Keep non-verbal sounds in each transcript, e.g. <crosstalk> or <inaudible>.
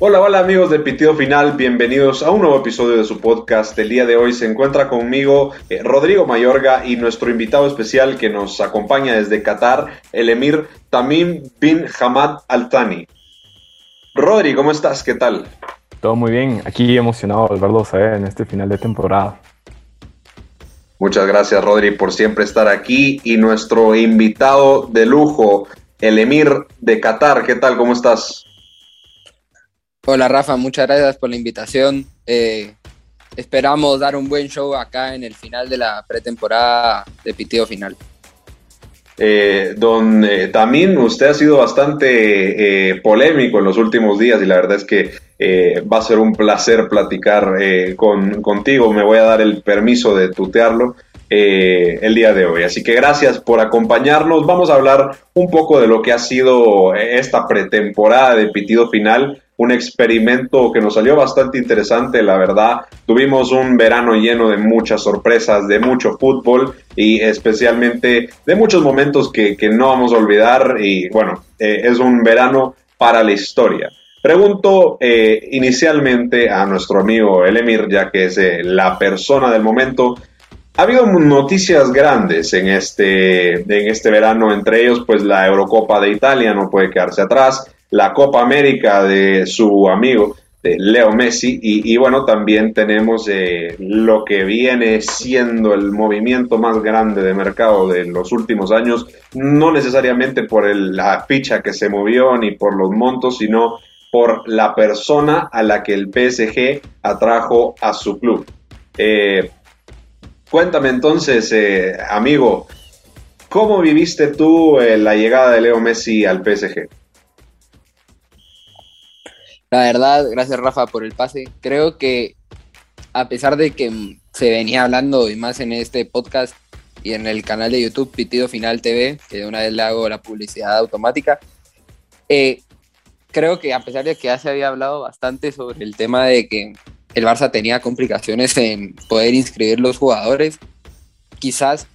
Hola, hola amigos de Pitido Final, bienvenidos a un nuevo episodio de su podcast. El día de hoy se encuentra conmigo eh, Rodrigo Mayorga y nuestro invitado especial que nos acompaña desde Qatar, el emir Tamim bin Hamad Al Thani. Rodri, ¿cómo estás? ¿Qué tal? Todo muy bien, aquí emocionado de verlos eh, en este final de temporada. Muchas gracias Rodri por siempre estar aquí y nuestro invitado de lujo, el emir de Qatar. ¿Qué tal? ¿Cómo estás? Hola Rafa, muchas gracias por la invitación. Eh, esperamos dar un buen show acá en el final de la pretemporada de Pitido Final. Eh, don eh, Tamín, usted ha sido bastante polémico en los últimos días y la verdad es que va a ser un placer platicar con, contigo. Me voy a dar el permiso de tutearlo el día de hoy. Así que gracias por acompañarnos. Vamos a hablar un poco de lo que ha sido esta pretemporada de Pitido Final un experimento que nos salió bastante interesante, la verdad. Tuvimos un verano lleno de muchas sorpresas, de mucho fútbol y especialmente de muchos momentos que, no vamos a olvidar y bueno, eh, es un verano para la historia. Pregunto eh, inicialmente a nuestro amigo Elemir, ya que es eh, la persona del momento, ha habido noticias grandes en este, en este verano, entre ellos pues la Eurocopa de Italia no puede quedarse atrás, la Copa América de su amigo de Leo Messi y, bueno también tenemos eh, lo que viene siendo el movimiento más grande de mercado de los últimos años no necesariamente por la ficha que se movió ni por los montos sino por la persona a la que el PSG atrajo a su club eh, cuéntame entonces eh, amigo ¿cómo viviste tú la llegada de Leo Messi al PSG? La verdad, gracias Rafa por el pase. Creo que a pesar de que se venía hablando y más en este podcast y en el canal de YouTube Pitido Final TV, que de una vez le hago la publicidad automática, eh, creo que a pesar de que ya se había hablado bastante sobre el tema de que el Barça tenía complicaciones en poder inscribir los jugadores, quizás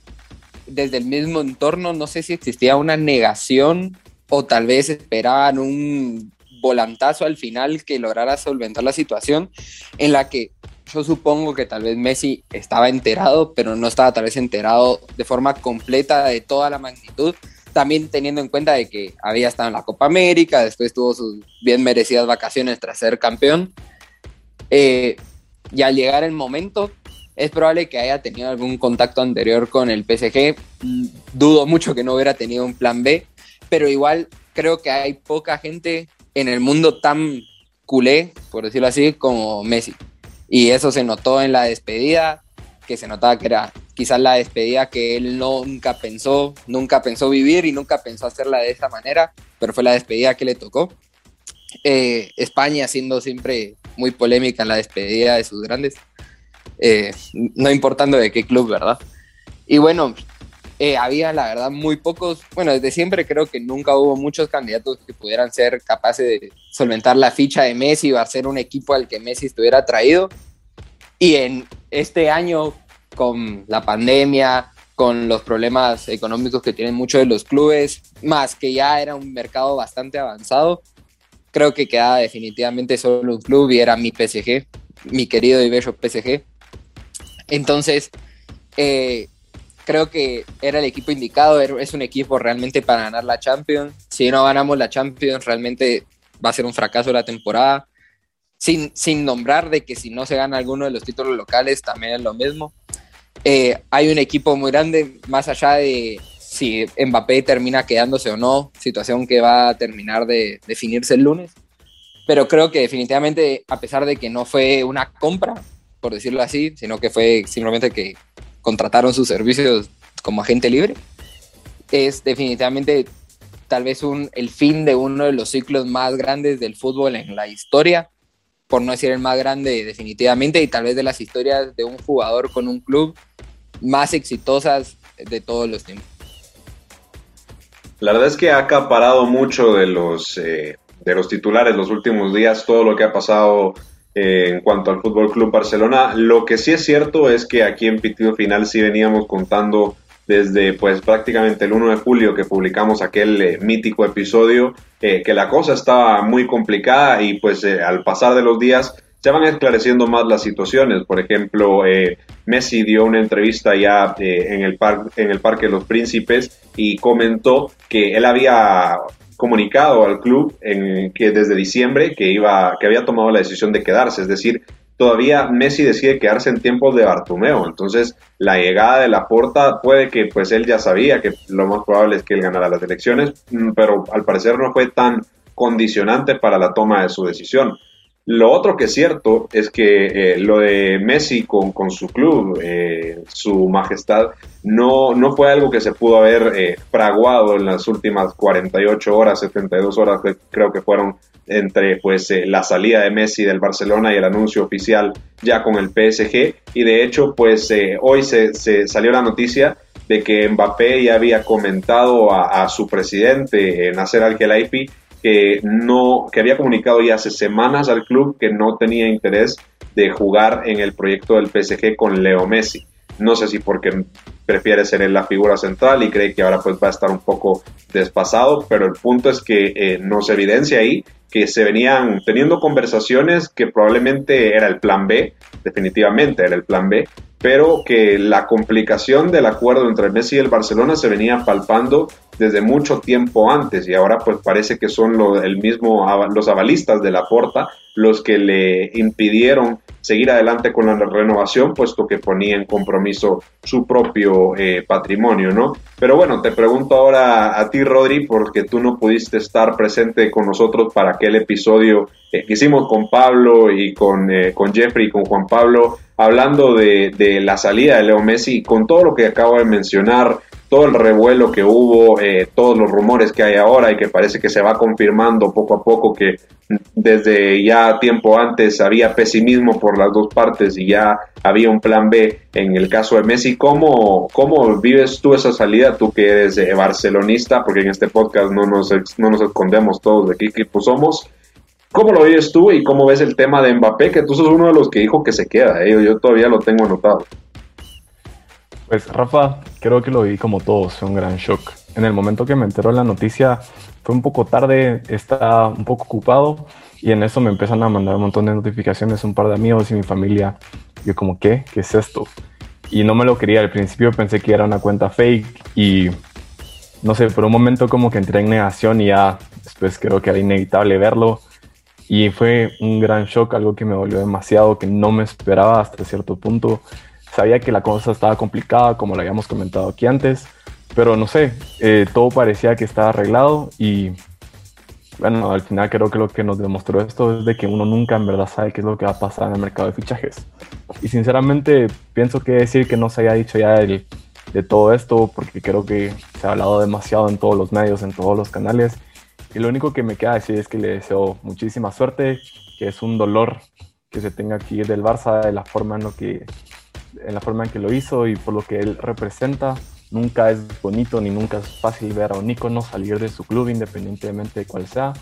desde el mismo entorno, no sé si existía una negación o tal vez esperaban un volantazo al final que lograra solventar la situación en la que yo supongo que tal vez Messi estaba enterado, pero no estaba tal vez enterado de forma completa de toda la magnitud, también teniendo en cuenta de que había estado en la Copa América, después tuvo sus bien merecidas vacaciones tras ser campeón. Eh, y al llegar el momento, es probable que haya tenido algún contacto anterior con el PSG. Dudo mucho que no hubiera tenido un plan B, pero igual creo que hay poca gente en el mundo tan culé, por decirlo así, como Messi. Y eso se notó en la despedida, que se notaba que era quizás la despedida que él nunca pensó, nunca pensó vivir y nunca pensó hacerla de esa manera, pero fue la despedida que le tocó. Eh, España siendo siempre muy polémica en la despedida de sus grandes, eh, no importando de qué club, ¿verdad? Y bueno, eh, había, la verdad, muy pocos, bueno, desde siempre creo que nunca hubo muchos candidatos que pudieran ser capaces de solventar la ficha de Messi o hacer un equipo al que Messi estuviera traído. Y en este año, con la pandemia, con los problemas económicos que tienen muchos de los clubes, más que ya era un mercado bastante avanzado, creo que quedaba definitivamente solo un club y era mi PSG, mi querido y bello PSG. Entonces, eh, creo que era el equipo indicado, es un equipo realmente para ganar la Champions. Si no ganamos la Champions, realmente va a ser un fracaso la temporada. Sin, sin nombrar de que si no se gana alguno de los títulos locales, también es lo mismo. Eh, hay un equipo muy grande, más allá de si Mbappé termina quedándose o no, situación que va a terminar de definirse el lunes. Pero creo que definitivamente, a pesar de que no fue una compra, por decirlo así, sino que fue simplemente que contrataron sus servicios como agente libre, es definitivamente tal vez el fin de uno de los ciclos más grandes del fútbol en la historia, por no decir el más grande definitivamente, y tal vez de las historias de un jugador con un club más exitosas de todos los tiempos. La verdad es que ha acaparado mucho de los, eh, de los titulares los últimos días, todo lo que ha pasado en cuanto al Fútbol Club Barcelona. Lo que sí es cierto es que aquí en Pitido Final sí veníamos contando desde pues prácticamente el 1 de julio que publicamos aquel eh, mítico episodio, eh, que la cosa estaba muy complicada y pues eh, al pasar de los días se van esclareciendo más las situaciones. Por ejemplo, Messi dio una entrevista ya en, el en el Parque de los Príncipes y comentó que él había comunicado al club en, que desde diciembre que, iba, que había tomado la decisión de quedarse, es decir, todavía Messi decide quedarse en tiempos de Bartumeo. Entonces, la llegada de la porta puede que pues él ya sabía que lo más probable es que él ganara las elecciones, mm, pero al parecer no fue tan condicionante para la toma de su decisión. Lo otro que es cierto es que eh, lo de Messi con, con su club, eh, su majestad, no, no fue algo que se pudo haber eh, fraguado en las últimas 48 horas, 72 horas, que creo que fueron entre pues la salida de Messi del Barcelona y el anuncio oficial ya con el PSG. Y de hecho, pues hoy se, se, salió la noticia de que Mbappé ya había comentado a, a su presidente, Nasser Al-Khelaifi, que no que había comunicado ya hace semanas al club que no tenía interés de jugar en el proyecto del PSG con Leo Messi. No sé si porque prefiere ser en la figura central y cree que ahora pues va a estar un poco despasado, pero el punto es que eh, nos evidencia ahí que se venían teniendo conversaciones que probablemente era el plan B, definitivamente era el plan B, pero que la complicación del acuerdo entre Messi y el Barcelona se venía palpando desde mucho tiempo antes y ahora pues parece que son el mismo, los avalistas de la Porta los que le impidieron seguir adelante con la renovación, puesto que ponía en compromiso su propio eh, patrimonio, ¿no? Pero bueno, te pregunto ahora a ti, Rodri, porque tú no pudiste estar presente con nosotros para aquel episodio que hicimos con Pablo y con, eh, con Jeffrey y con Juan Pablo, hablando de, de la salida de Leo Messi, con todo lo que acabo de mencionar, todo el revuelo que hubo, eh, todos los rumores que hay ahora y que parece que se va confirmando poco a poco que desde ya tiempo antes había pesimismo por las dos partes y ya había un plan B en el caso de Messi. ¿Cómo, cómo vives tú esa salida, tú que eres eh, barcelonista, porque en este podcast no nos, no nos escondemos todos de qué equipo somos? ¿Cómo lo vives tú y cómo ves el tema de Mbappé? Que tú sos uno de los que dijo que se queda, ¿eh? yo todavía lo tengo anotado. Pues Rafa, creo que lo vi como todos, fue un gran shock. En el momento que me enteró la noticia fue un poco tarde, estaba un poco ocupado y en eso me empiezan a mandar un montón de notificaciones un par de amigos y mi familia. Yo como, ¿qué? ¿Qué es esto? Y no me lo quería, al principio pensé que era una cuenta fake y no sé, por un momento como que entré en negación y ya después creo que era inevitable verlo. Y fue un gran shock, algo que me dolió demasiado, que no me esperaba hasta cierto punto. Sabía que la cosa estaba complicada, como lo habíamos comentado aquí antes, pero no sé, eh, todo parecía que estaba arreglado y bueno, al final creo que lo que nos demostró esto es de que uno nunca en verdad sabe qué es lo que va a pasar en el mercado de fichajes. Y sinceramente pienso que decir que no se haya dicho ya de todo esto, porque creo que se ha hablado demasiado en todos los medios, en todos los canales. Y lo único que me queda decir es que le deseo muchísima suerte, que es un dolor que se tenga ir del Barça de la forma en lo que en la forma en que lo hizo y por lo que él representa. Nunca es bonito ni nunca es fácil ver a un ícono salir de su club independientemente de cuál sea,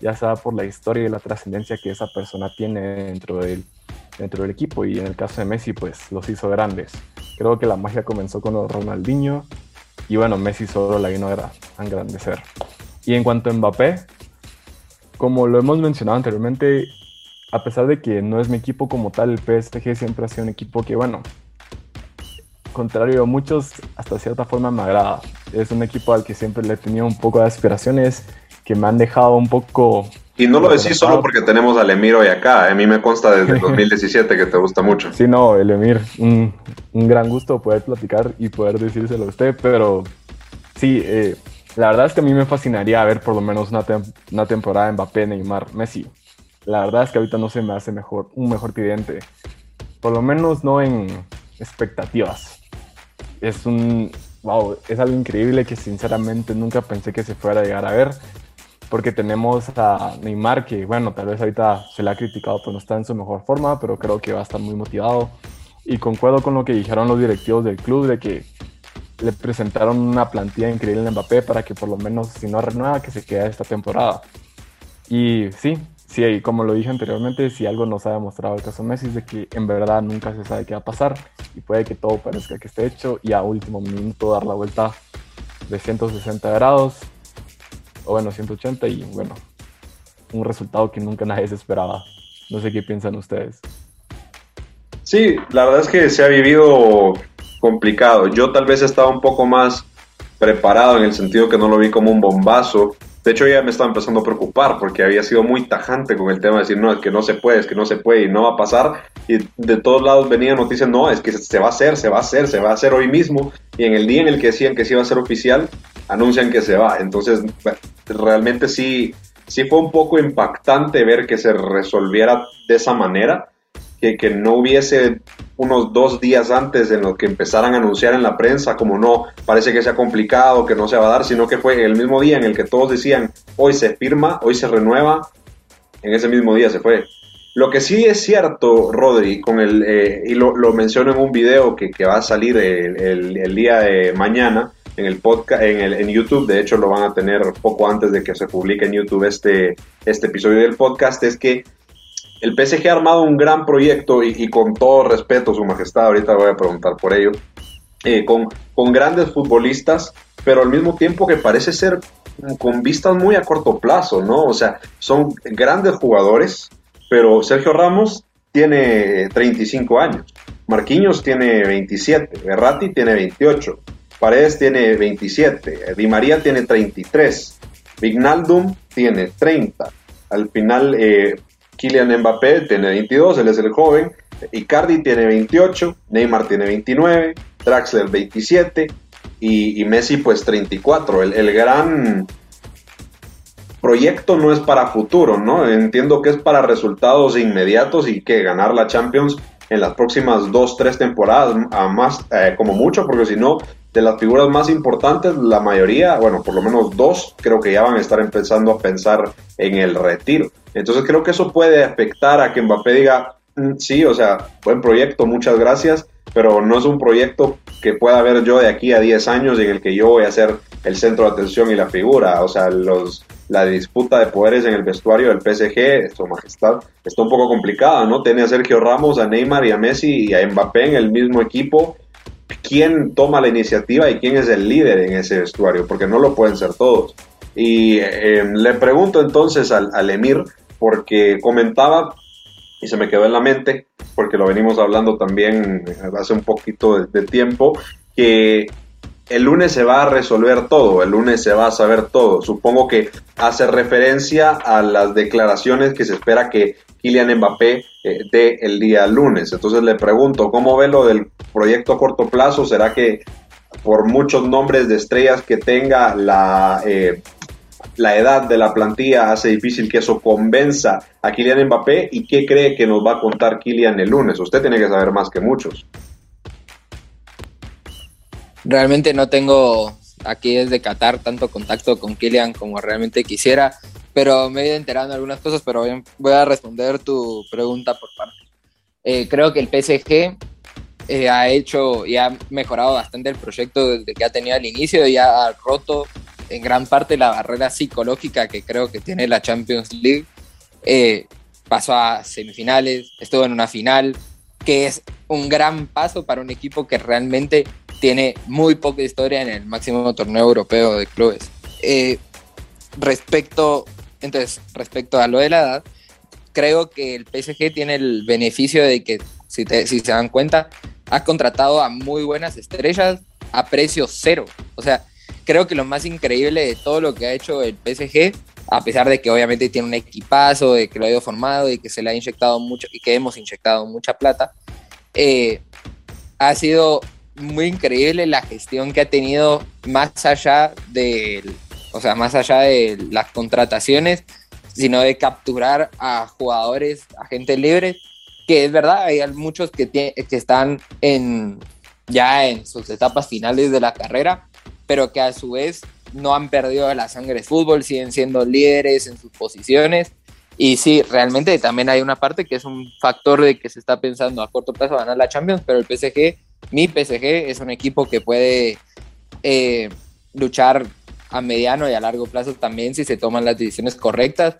ya sea por la historia y la trascendencia que esa persona tiene dentro del, dentro del equipo y en el caso de Messi pues los hizo grandes. Creo que la magia comenzó con Ronaldinho y bueno, Messi solo la vino a engrandecer. Y en cuanto a Mbappé, como lo hemos mencionado anteriormente, a pesar de que no es mi equipo como tal, el PSG siempre ha sido un equipo que, bueno, contrario a muchos, hasta cierta forma me agrada. Es un equipo al que siempre le he tenido un poco de aspiraciones que me han dejado un poco... Y no lo decís solo porque tenemos al Emir hoy acá. A mí me consta desde el <laughs> 2017 que te gusta mucho. Sí, no, el Emir, un, un gran gusto poder platicar y poder decírselo a usted, pero sí, eh, la verdad es que a mí me fascinaría ver por lo menos una, una temporada en Mbappé, Neymar, Messi. La verdad es que ahorita no se me hace mejor, un mejor cliente. Por lo menos no en expectativas. Es un. Wow, es algo increíble que sinceramente nunca pensé que se fuera a llegar a ver. Porque tenemos a Neymar, que bueno, tal vez ahorita se le ha criticado, pero no está en su mejor forma, pero creo que va a estar muy motivado. Y concuerdo con lo que dijeron los directivos del club de que le presentaron una plantilla increíble en Mbappé para que por lo menos, si no renueva, que se quede esta temporada. Y sí, sí, como lo dije anteriormente, si algo nos ha demostrado el caso Messi es de que en verdad nunca se sabe qué va a pasar y puede que todo parezca que esté hecho y a último minuto dar la vuelta de 160 grados o bueno, 180 y bueno, un resultado que nunca nadie se esperaba. No sé qué piensan ustedes. Sí, la verdad es que se ha vivido complicado. Yo tal vez estaba un poco más preparado en el sentido que no lo vi como un bombazo. De hecho, ya me estaba empezando a preocupar porque había sido muy tajante con el tema de decir, no, es que no se puede, es que no se puede y no va a pasar. Y de todos lados venían noticias, no, es que se va a hacer, se va a hacer, se va a hacer hoy mismo. Y en el día en el que decían que se iba a ser oficial, anuncian que se va. Entonces, realmente sí, sí fue un poco impactante ver que se resolviera de esa manera, que, que no hubiese unos dos días antes en lo que empezaran a anunciar en la prensa, como no, parece que sea complicado, que no se va a dar, sino que fue el mismo día en el que todos decían, hoy se firma, hoy se renueva, en ese mismo día se fue. Lo que sí es cierto, Rodri, con el, eh, y lo, lo, menciono en un video que, que va a salir el, el, el, día de mañana en el podcast, en, el, en YouTube, de hecho lo van a tener poco antes de que se publique en YouTube este, este episodio del podcast, es que el PSG ha armado un gran proyecto y, con todo respeto, Su Majestad, ahorita voy a preguntar por ello, eh, con, con, grandes futbolistas, pero al mismo tiempo que parece ser con vistas muy a corto plazo, ¿no? O sea, son grandes jugadores, pero Sergio Ramos tiene 35 años, Marquinhos tiene 27, Berratti tiene 28, Paredes tiene 27, Di María tiene 33, Vignaldum tiene 30. Al final, eh, Kylian Mbappé tiene 22, él es el joven. Icardi tiene 28, Neymar tiene 29, Draxler 27 y, Messi pues 34. El, el, gran proyecto no es para futuro, ¿no? Entiendo que es para resultados inmediatos y que ganar la Champions en las próximas dos, tres temporadas, a más, eh, como mucho, porque si no, de las figuras más importantes, la mayoría, bueno, por lo menos dos, creo que ya van a estar empezando a pensar en el retiro. Entonces creo que eso puede afectar a que Mbappé diga, mm, sí, o sea, buen proyecto, muchas gracias, pero no es un proyecto que pueda ver yo de aquí a 10 años en el que yo voy a ser el centro de atención y la figura. O sea, los, la disputa de poderes en el vestuario del PSG, su majestad, está un poco complicada, ¿no? Tiene a Sergio Ramos, a Neymar y a Messi y a Mbappé en el mismo equipo. ¿Quién toma la iniciativa y quién es el líder en ese vestuario? Porque no lo pueden ser todos. Y eh, le pregunto entonces al, Emir, porque comentaba y se me quedó en la mente, porque lo venimos hablando también hace un poquito de, tiempo, que el lunes se va a resolver todo, el lunes se va a saber todo. Supongo que hace referencia a las declaraciones que se espera que Kylian Mbappé eh, dé el día lunes. Entonces le pregunto, ¿cómo ve lo del proyecto a corto plazo? ¿Será que por muchos nombres de estrellas que tenga la... Eh, la edad de la plantilla hace difícil que eso convenza a Kylian Mbappé y qué cree que nos va a contar Kylian el lunes. Usted tiene que saber más que muchos. Realmente no tengo aquí desde Qatar tanto contacto con Kylian como realmente quisiera, pero me he ido enterando algunas cosas, pero voy a responder tu pregunta por parte. Eh, creo que el PSG eh, ha hecho y ha mejorado bastante el proyecto desde que ha tenido al inicio y ha roto en gran parte la barrera psicológica que creo que tiene la Champions League. Eh, pasó a semifinales, estuvo en una final, que es un gran paso para un equipo que realmente tiene muy poca historia en el máximo torneo europeo de clubes. Eh, respecto, entonces, respecto a lo de la edad, creo que el PSG tiene el beneficio de que, si, te, si se dan cuenta, ha contratado a muy buenas estrellas a precio cero. O sea, creo que lo más increíble de todo lo que ha hecho el PSG, a pesar de que obviamente tiene un equipazo, de que lo ha ido formado y que se le ha inyectado mucho y que hemos inyectado mucha plata, eh, ha sido muy increíble la gestión que ha tenido más allá de, o sea, más allá de las contrataciones, sino de capturar a jugadores, a gente libre, que es verdad, hay muchos que, que están en, ya en sus etapas finales de la carrera, pero que a su vez no han perdido la sangre de fútbol, siguen siendo líderes en sus posiciones. Y sí, realmente también hay una parte que es un factor de que se está pensando a corto plazo ganar la Champions, pero el PSG, mi PSG, es un equipo que puede eh, luchar a mediano y a largo plazo también si se toman las decisiones correctas.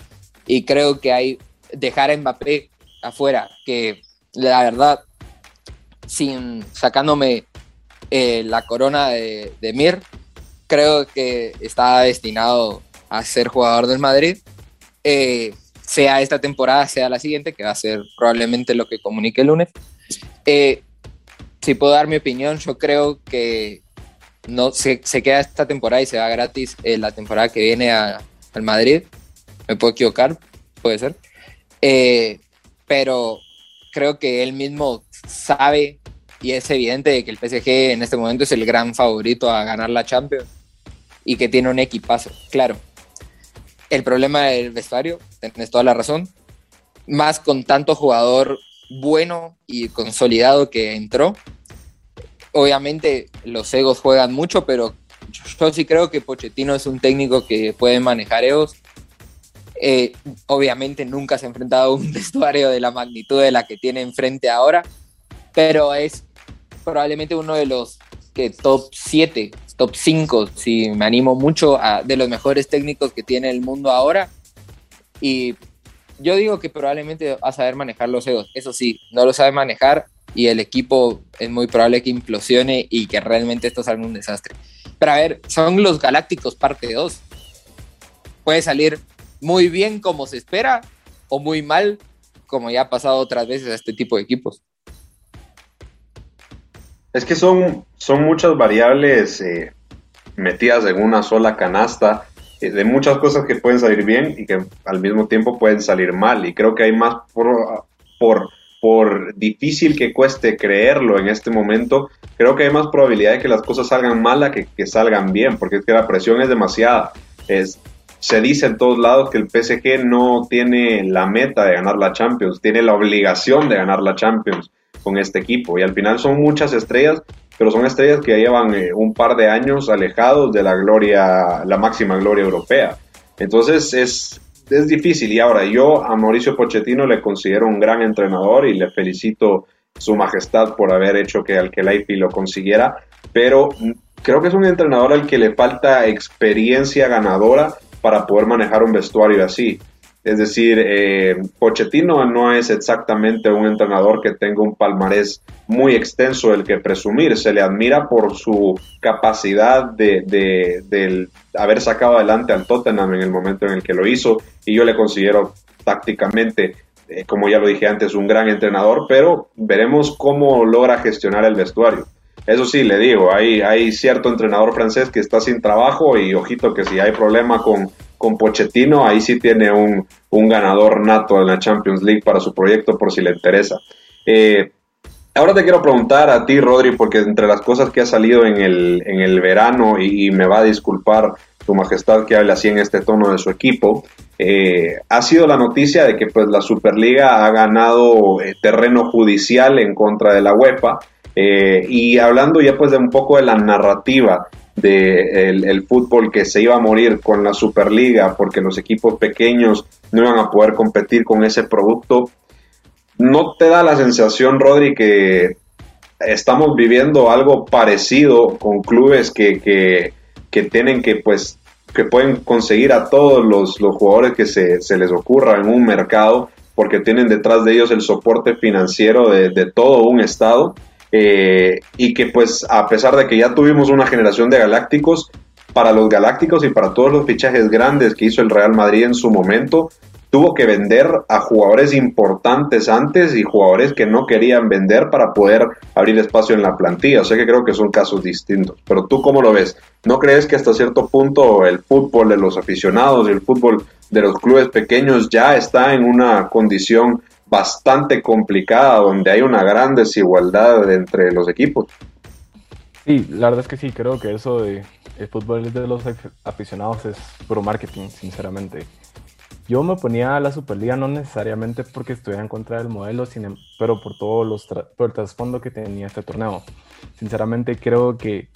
Y creo que hay dejar a Mbappé afuera, que la verdad, sin sacándome eh, la corona de, de Mir, creo que está destinado a ser jugador del Madrid. Eh, sea esta temporada, sea la siguiente, que va a ser probablemente lo que comunique el lunes. Eh, si puedo dar mi opinión, yo creo que no se, se queda esta temporada y se va gratis eh, la temporada que viene a, al Madrid. Me puedo equivocar, puede ser. Eh, pero creo que él mismo sabe y es evidente de que el PSG en este momento es el gran favorito a ganar la Champions y que tiene un equipazo, claro el problema del vestuario, tienes toda la razón. Más con tanto jugador bueno y consolidado que entró. Obviamente los egos juegan mucho, pero yo sí creo que Pochettino es un técnico que puede manejar egos. Eh, obviamente nunca se ha enfrentado a un <laughs> vestuario de la magnitud de la que tiene enfrente ahora, pero es probablemente uno de los que top 7 top 5, si me animo mucho, de los mejores técnicos que tiene el mundo ahora. Y yo digo que probablemente va a saber manejar los egos. Eso sí, no lo sabe manejar y el equipo es muy probable que implosione y que realmente esto salga un desastre. Pero a ver, son los Galácticos parte 2. Puede salir muy bien como se espera o muy mal como ya ha pasado otras veces a este tipo de equipos. Es que son, son muchas variables eh, metidas en una sola canasta, eh, de muchas cosas que pueden salir bien y que al mismo tiempo pueden salir mal. Y creo que hay más por, por, por difícil que cueste creerlo en este momento, creo que hay más probabilidad de que las cosas salgan mal a que, que salgan bien, porque es que la presión es demasiada. Es, se dice en todos lados que el PSG no tiene la meta de ganar la Champions, tiene la obligación de ganar la Champions con este equipo. Y al final son muchas estrellas, pero son estrellas que llevan eh, un par de años alejados de la gloria, la máxima gloria europea. Entonces es, es difícil. Y ahora yo a Mauricio Pochettino le considero un gran entrenador y le felicito su majestad por haber hecho que Alkelaifi lo consiguiera, pero creo que es un entrenador al que le falta experiencia ganadora para poder manejar un vestuario así. Es decir, eh, Pochettino no es exactamente un entrenador que tenga un palmarés muy extenso del que presumir. Se le admira por su capacidad de, haber sacado adelante al Tottenham en el momento en el que lo hizo. Y yo le considero tácticamente, eh, como ya lo dije antes, un gran entrenador, pero veremos cómo logra gestionar el vestuario. Eso sí, le digo, hay, hay cierto entrenador francés que está sin trabajo y ojito que si hay problema con con Pochettino, ahí sí tiene un, ganador nato en la Champions League para su proyecto por si le interesa. Eh, ahora te quiero preguntar a ti, Rodri, porque entre las cosas que ha salido en el, en el verano, y, me va a disculpar tu majestad que hable así en este tono de su equipo, eh, ha sido la noticia de que pues, la Superliga ha ganado eh, terreno judicial en contra de la UEFA. y hablando ya pues de un poco de la narrativa de el, fútbol que se iba a morir con la Superliga porque los equipos pequeños no iban a poder competir con ese producto. ¿No te da la sensación, Rodri, que estamos viviendo algo parecido con clubes que, que, tienen que, pues, que pueden conseguir a todos los, jugadores que se, se, les ocurra en un mercado porque tienen detrás de ellos el soporte financiero de, de todo un estado? Eh, y que pues a pesar de que ya tuvimos una generación de galácticos, para los galácticos y para todos los fichajes grandes que hizo el Real Madrid en su momento, tuvo que vender a jugadores importantes antes y jugadores que no querían vender para poder abrir espacio en la plantilla. O sea que creo que son casos distintos. Pero tú cómo lo ves? ¿No crees que hasta cierto punto el fútbol de los aficionados y el fútbol de los clubes pequeños ya está en una condición bastante complicada, donde hay una gran desigualdad entre los equipos. Sí, la verdad es que sí, creo que eso de el fútbol de los aficionados es puro marketing, sinceramente. Yo me ponía a la Superliga no necesariamente porque estuviera en contra del modelo, em, pero por todo los por el trasfondo que tenía este torneo. Sinceramente creo que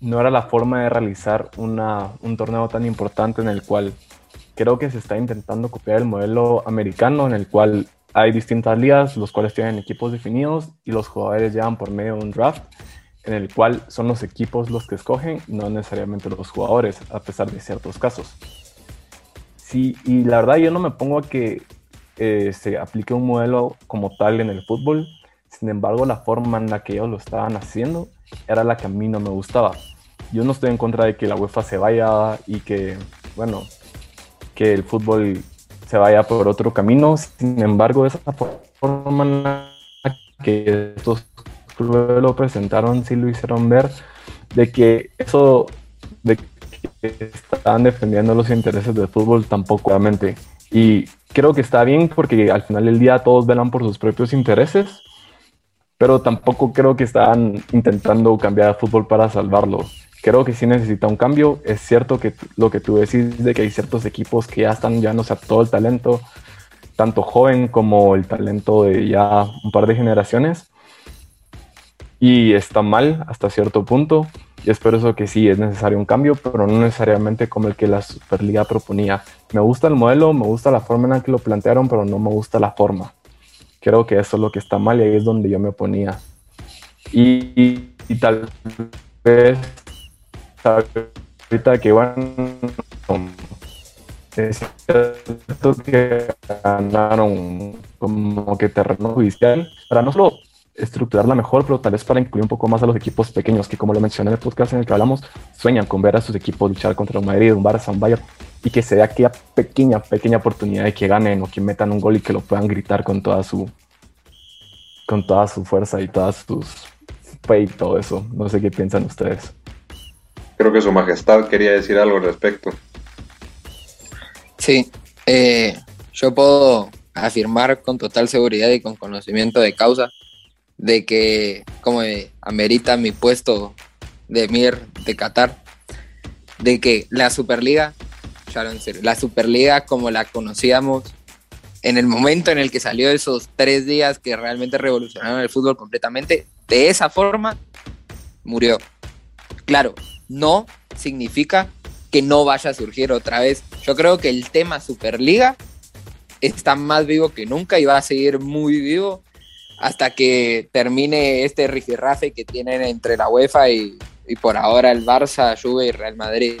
no era la forma de realizar una, un torneo tan importante en el cual creo que se está intentando copiar el modelo americano en el cual hay distintas ligas, los cuales tienen equipos definidos y los jugadores llevan por medio de un draft en el cual son los equipos los que escogen, no necesariamente los jugadores, a pesar de ciertos casos. Sí, y la verdad yo no me pongo a que eh, se aplique un modelo como tal en el fútbol. Sin embargo, la forma en la que ellos lo estaban haciendo era la que a mí no me gustaba. Yo no estoy en contra de que la UEFA se vaya y que, bueno, que el fútbol se vaya por otro camino. Sin embargo, esa forma en la que estos clubes lo presentaron sí lo hicieron ver de que eso de que están defendiendo los intereses del fútbol tampoco obviamente y creo que está bien porque al final del día todos velan por sus propios intereses pero tampoco creo que están intentando cambiar el fútbol para salvarlo creo que sí necesita un cambio es cierto que lo que tú decís de que hay ciertos equipos que ya están llevándose a todo el talento tanto joven como el talento de ya un par de generaciones y está mal hasta cierto punto. Y es por eso que sí es necesario un cambio, pero no necesariamente como el que la Superliga proponía. Me gusta el modelo, me gusta la forma en la que lo plantearon, pero no me gusta la forma. Creo que eso es lo que está mal y ahí es donde yo me oponía. Y, tal vez ahorita que van es cierto que ganaron como que terreno judicial para no solo estructurarla mejor, pero tal vez para incluir un poco más a los equipos pequeños, que como lo mencioné en el podcast en el que hablamos, sueñan con ver a sus equipos luchar contra un Madrid, un Barça, un Bayern, y que se dé aquella pequeña, pequeña oportunidad de que ganen o que metan un gol y que lo puedan gritar con toda su, con toda su fuerza y todas sus fe y todo eso. No sé qué piensan ustedes. Creo que su majestad quería decir algo al respecto. Sí, eh, yo puedo afirmar con total seguridad y con conocimiento de causa de que como amerita mi puesto de Mir de Qatar, de que la Superliga, la Superliga como la conocíamos en el momento en el que salió esos tres días que realmente revolucionaron el fútbol completamente, de esa forma murió. Claro, no significa que no vaya a surgir otra vez. Yo creo que el tema Superliga está más vivo que nunca y va a seguir muy vivo hasta que termine este rifirrafe que tienen entre la UEFA y, por ahora el Barça, Juve y Real Madrid.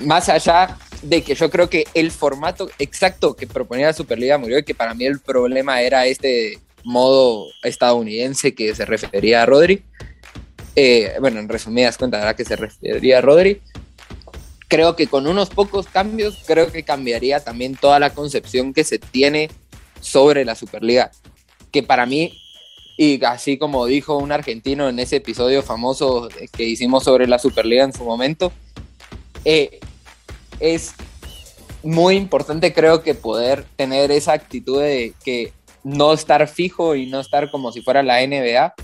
Más allá de que yo creo que el formato exacto que proponía la Superliga murió y que para mí el problema era este modo estadounidense que se refería a Rodri. Eh, bueno, en resumidas cuentas, ¿verdad? Que se refería a Rodri. Creo que con unos pocos cambios, creo que cambiaría también toda la concepción que se tiene sobre la Superliga que para mí, y así como dijo un argentino en ese episodio famoso que hicimos sobre la Superliga en su momento, eh, es muy importante creo que poder tener esa actitud de que no estar fijo y no estar como si fuera la NBA,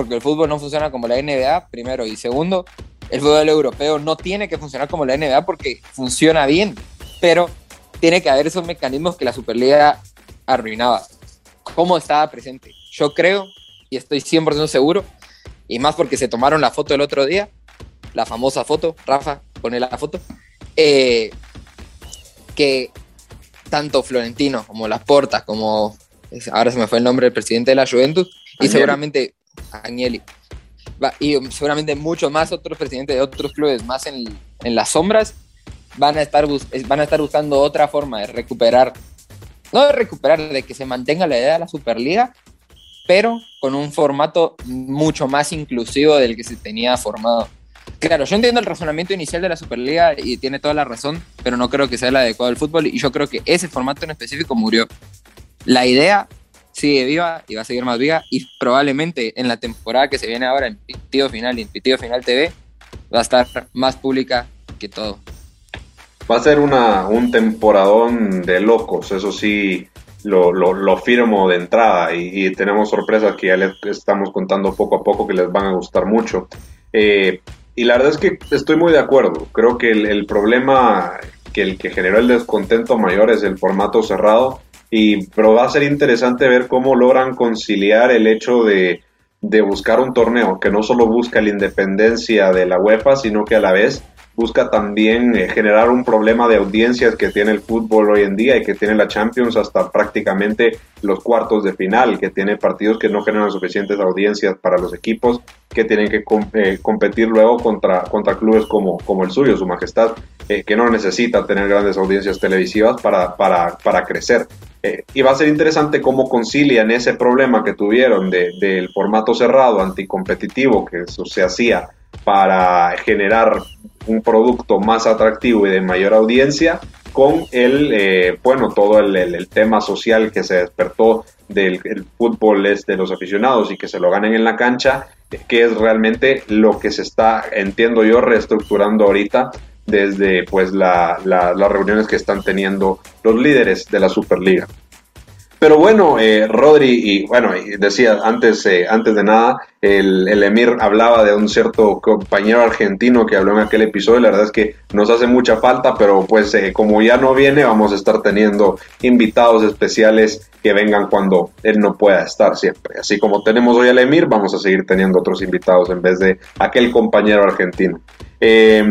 porque el fútbol no funciona como la NBA, primero, y segundo, el fútbol europeo no tiene que funcionar como la NBA porque funciona bien, pero tiene que haber esos mecanismos que la Superliga arruinaba cómo estaba presente. Yo creo, y estoy 100% seguro, y más porque se tomaron la foto el otro día, la famosa foto, Rafa, pone la foto, eh, que tanto Florentino como Las Portas, como ahora se me fue el nombre del presidente de la Juventus, y seguramente Agnelli, y seguramente muchos más otros presidentes de otros clubes más en, en las sombras, van a, estar van a estar buscando otra forma de recuperar no de recuperar, de que se mantenga la idea de la Superliga, pero con un formato mucho más inclusivo del que se tenía formado. Claro, yo entiendo el razonamiento inicial de la Superliga y tiene toda la razón, pero no creo que sea el adecuado al fútbol y yo creo que ese formato en específico murió. La idea sigue viva y va a seguir más viva y probablemente en la temporada que se viene ahora en Pitido Final y en Pitido Final TV va a estar más pública que todo. Va a ser una, un temporadón de locos, eso sí, lo, lo, firmo de entrada y, tenemos sorpresas que ya les estamos contando poco a poco que les van a gustar mucho. Eh, y la verdad es que estoy muy de acuerdo, creo que el, problema que el que generó el descontento mayor es el formato cerrado, y, pero va a ser interesante ver cómo logran conciliar el hecho de, de buscar un torneo que no solo busca la independencia de la UEFA, sino que a la vez busca también eh, generar un problema de audiencias que tiene el fútbol hoy en día y que tiene la Champions hasta prácticamente los cuartos de final, que tiene partidos que no generan suficientes audiencias para los equipos que tienen que eh, competir luego contra, contra clubes como, como el suyo, Su Majestad. Eh, que no necesita tener grandes audiencias televisivas para, para, para crecer. Eh, y va a ser interesante cómo concilian ese problema que tuvieron de, del formato cerrado, anticompetitivo, que eso se hacía para generar un producto más atractivo y de mayor audiencia, con el, eh, bueno, todo el, el, tema social que se despertó del fútbol es de los aficionados y que se lo ganen en la cancha, que es realmente lo que se está, entiendo yo, reestructurando ahorita desde pues la, las reuniones que están teniendo los líderes de la Superliga. Pero bueno, eh, Rodri, y bueno, decía antes, eh, antes de nada, el, el, Emir hablaba de un cierto compañero argentino que habló en aquel episodio. La verdad es que nos hace mucha falta, pero pues eh, como ya no viene, vamos a estar teniendo invitados especiales que vengan cuando él no pueda estar siempre. Así como tenemos hoy al Emir, vamos a seguir teniendo otros invitados en vez de aquel compañero argentino. Eh,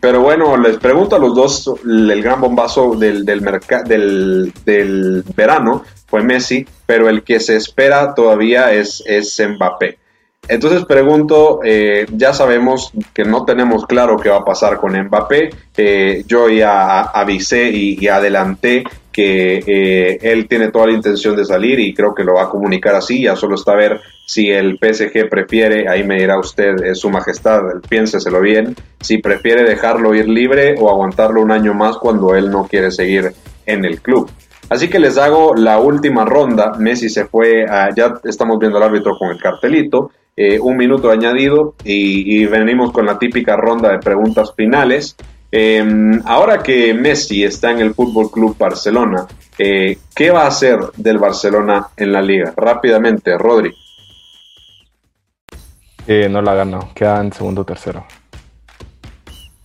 pero bueno, les pregunto a los dos, el gran bombazo del, del, del, del verano fue Messi, pero el que se espera todavía es, es Mbappé. Entonces pregunto, eh, ya sabemos que no tenemos claro qué va a pasar con Mbappé. Eh, yo ya avisé y, adelanté que eh, él tiene toda la intención de salir y creo que lo va a comunicar así. Ya solo está a ver si el PSG prefiere, ahí me dirá usted, eh, su majestad, piénseselo bien, si prefiere dejarlo ir libre o aguantarlo un año más cuando él no quiere seguir en el club. Así que les hago la última ronda. Messi se fue, a, ya estamos viendo al árbitro con el cartelito, eh, un minuto añadido y, y, venimos con la típica ronda de preguntas finales. Eh, ahora que Messi está en el Fútbol Club Barcelona, eh, ¿qué va a hacer del Barcelona en la liga? Rápidamente, Rodri. no la gana, queda en segundo o tercero.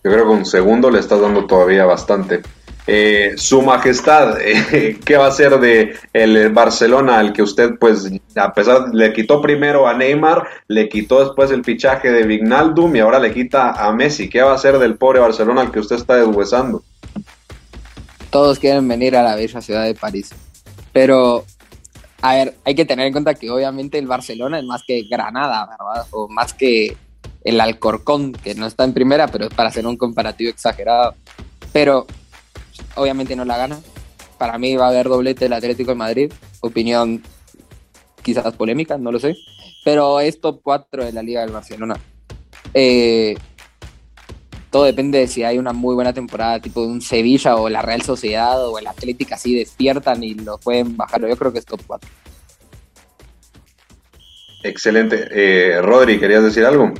Yo creo que un segundo le estás dando todavía bastante. Eh, su majestad, <laughs> eh, ¿qué va a hacer de el Barcelona al que usted, pues, a pesar, le quitó primero a Neymar, le quitó después el fichaje de Vignaldum y ahora le quita a Messi? ¿Qué va a hacer del pobre Barcelona al que usted está deshuesando? Todos quieren venir a la bella ciudad de París, pero a ver, hay que tener en cuenta que obviamente el Barcelona es más que Granada, ¿verdad? O más que el Alcorcón, que no está en primera, pero es para hacer un comparativo exagerado. Pero obviamente no la gana. Para mí va a haber doblete del Atlético de Madrid. Opinión quizás polémica, no lo sé. Pero es top 4 de la Liga del Barcelona. Eh, todo depende de si hay una muy buena temporada, tipo de un Sevilla o la Real Sociedad o el Atlético así despiertan y lo pueden bajar. Yo creo que es top 4. Excelente. Eh, Rodri, ¿querías decir algo?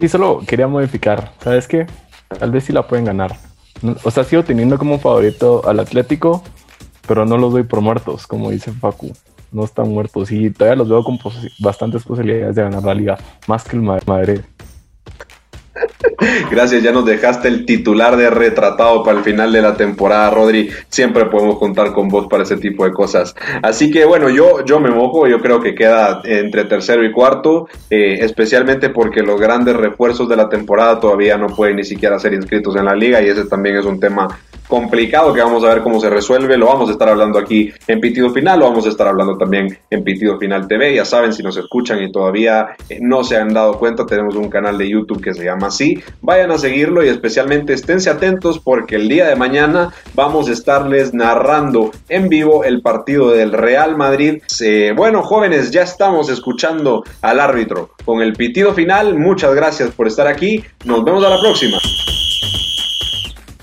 Sí, solo quería modificar. ¿Sabes qué? Tal vez sí la pueden ganar. O sea, sigo teniendo como favorito al Atlético, pero no los doy por muertos, como dice Facu. No están muertos y todavía los veo con bastantes posibilidades de ganar la liga, más que el Madrid. <laughs> Gracias, ya nos dejaste el titular de retratado para el final de la temporada, Rodri. Siempre podemos contar con vos para ese tipo de cosas. Así que bueno, yo, yo me mojo, yo creo que queda entre tercero y cuarto, eh, especialmente porque los grandes refuerzos de la temporada todavía no pueden ni siquiera ser inscritos en la liga y ese también es un tema complicado que vamos a ver cómo se resuelve. Lo vamos a estar hablando aquí en Pitido Final, lo vamos a estar hablando también en Pitido Final TV. Ya saben, si nos escuchan y todavía eh, no se han dado cuenta, tenemos un canal de YouTube que se llama así. Vayan a seguirlo y especialmente esténse atentos porque el día de mañana vamos a estarles narrando en vivo el partido del Real Madrid. Eh, bueno, jóvenes, ya estamos escuchando al árbitro con el pitido final. Muchas gracias por estar aquí. Nos vemos a la próxima.